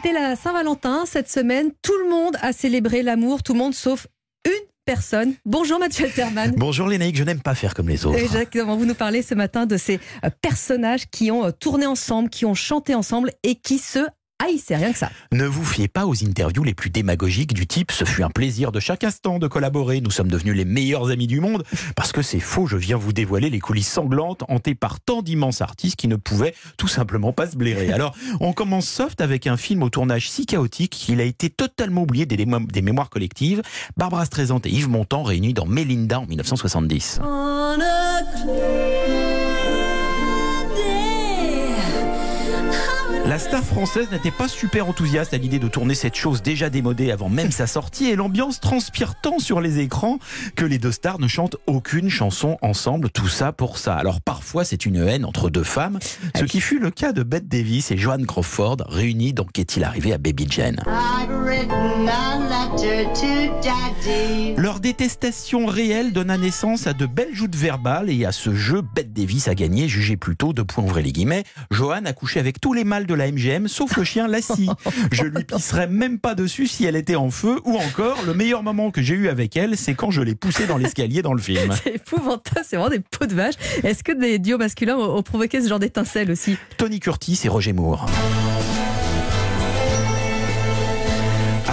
c'était la Saint-Valentin cette semaine. Tout le monde a célébré l'amour, tout le monde sauf une personne. Bonjour Mathieu Alterman. Bonjour Lénaïque, je n'aime pas faire comme les autres. Exactement, vous nous parlez ce matin de ces euh, personnages qui ont euh, tourné ensemble, qui ont chanté ensemble et qui se haïssaient, rien que ça. Ne vous fiez pas aux interviews les plus démagogiques du type ce fut un plaisir de chaque instant de collaborer, nous sommes devenus les meilleurs amis du monde, parce que c'est faux, je viens vous dévoiler les coulisses sanglantes hantées par tant d'immenses artistes qui ne pouvaient tout simplement pas se blairer. Alors, on commence soft avec un film au tournage si chaotique qu'il a été totalement oublié des, des mémoires collectives, Barbara Streisand et Yves Montand réunis dans Melinda en 1970. La star française n'était pas super enthousiaste à l'idée de tourner cette chose déjà démodée avant même sa sortie et l'ambiance transpire tant sur les écrans que les deux stars ne chantent aucune chanson ensemble, tout ça pour ça. Alors parfois c'est une haine entre deux femmes, ce qui fut le cas de Bette Davis et Joan Crawford réunis dans Qu'est-il arrivé à Baby Jane. Leur détestation réelle donna naissance à de belles joutes verbales et à ce jeu Bette Davis a gagné, jugé plutôt, de points ouvrés les guillemets, Joan a couché avec tous les mâles de la Sauf le chien Lassie. Je lui pisserais même pas dessus si elle était en feu. Ou encore, le meilleur moment que j'ai eu avec elle, c'est quand je l'ai poussée dans l'escalier dans le film. C'est épouvantable, c'est vraiment des pots de vache. Est-ce que des duos masculins ont provoqué ce genre d'étincelle aussi? Tony Curtis et Roger Moore.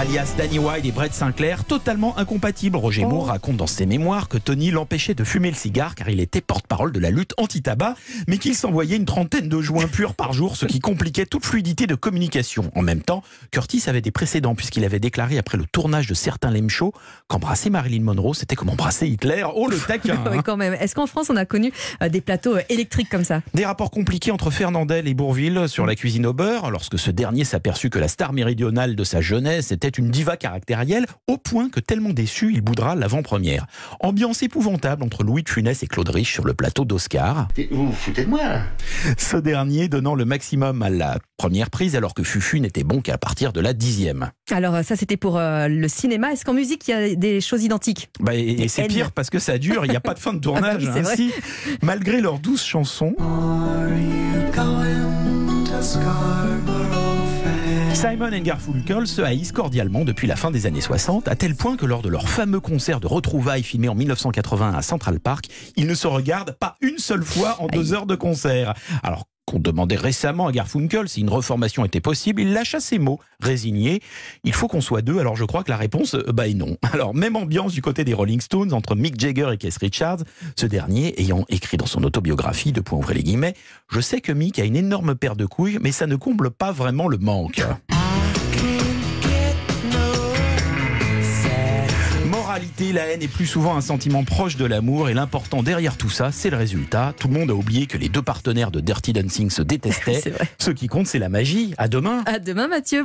Alias Danny White et Brett Sinclair, totalement incompatibles. Roger Moore raconte dans ses mémoires que Tony l'empêchait de fumer le cigare car il était porte-parole de la lutte anti-tabac, mais qu'il s'envoyait une trentaine de joints purs par jour, ce qui compliquait toute fluidité de communication. En même temps, Curtis avait des précédents puisqu'il avait déclaré après le tournage de certains Lem Show qu'embrasser Marilyn Monroe, c'était comme embrasser Hitler. Oh le taquin Oui, quand même. Est-ce qu'en France, on a connu euh, des plateaux euh, électriques comme ça? Des rapports compliqués entre Fernandel et Bourville sur la cuisine au beurre, lorsque ce dernier s'aperçut que la star méridionale de sa jeunesse était une diva caractérielle, au point que tellement déçu, il boudra l'avant-première. Ambiance épouvantable entre Louis de Funès et Claude Rich sur le plateau d'Oscar. Vous vous foutez de moi là? Ce dernier donnant le maximum à la première prise, alors que Fufu n'était bon qu'à partir de la dixième. Alors ça c'était pour euh, le cinéma. Est-ce qu'en musique il y a des choses identiques? Bah, Et, c'est pire parce que ça dure, il n'y a pas de fin de tournage. Ah bah oui, ainsi, malgré leurs douze chansons. Simon et Garfunkel se haïssent cordialement depuis la fin des années 60, à tel point que lors de leur fameux concert de retrouvailles filmé en 1980 à Central Park, ils ne se regardent pas une seule fois en deux heures de concert. Alors qu'on demandait récemment à Garfunkel si une reformation était possible, il lâcha ses mots, résigné. Il faut qu'on soit deux, alors je crois que la réponse, euh, bah non. Alors, même ambiance du côté des Rolling Stones entre Mick Jagger et Keith Richards, ce dernier ayant écrit dans son autobiographie, de point ouvrir les guillemets, je sais que Mick a une énorme paire de couilles, mais ça ne comble pas vraiment le manque. Moralité, la haine est plus souvent un sentiment proche de l'amour et l'important derrière tout ça, c'est le résultat. Tout le monde a oublié que les deux partenaires de Dirty Dancing se détestaient. Ce qui compte, c'est la magie. À demain. À demain, Mathieu.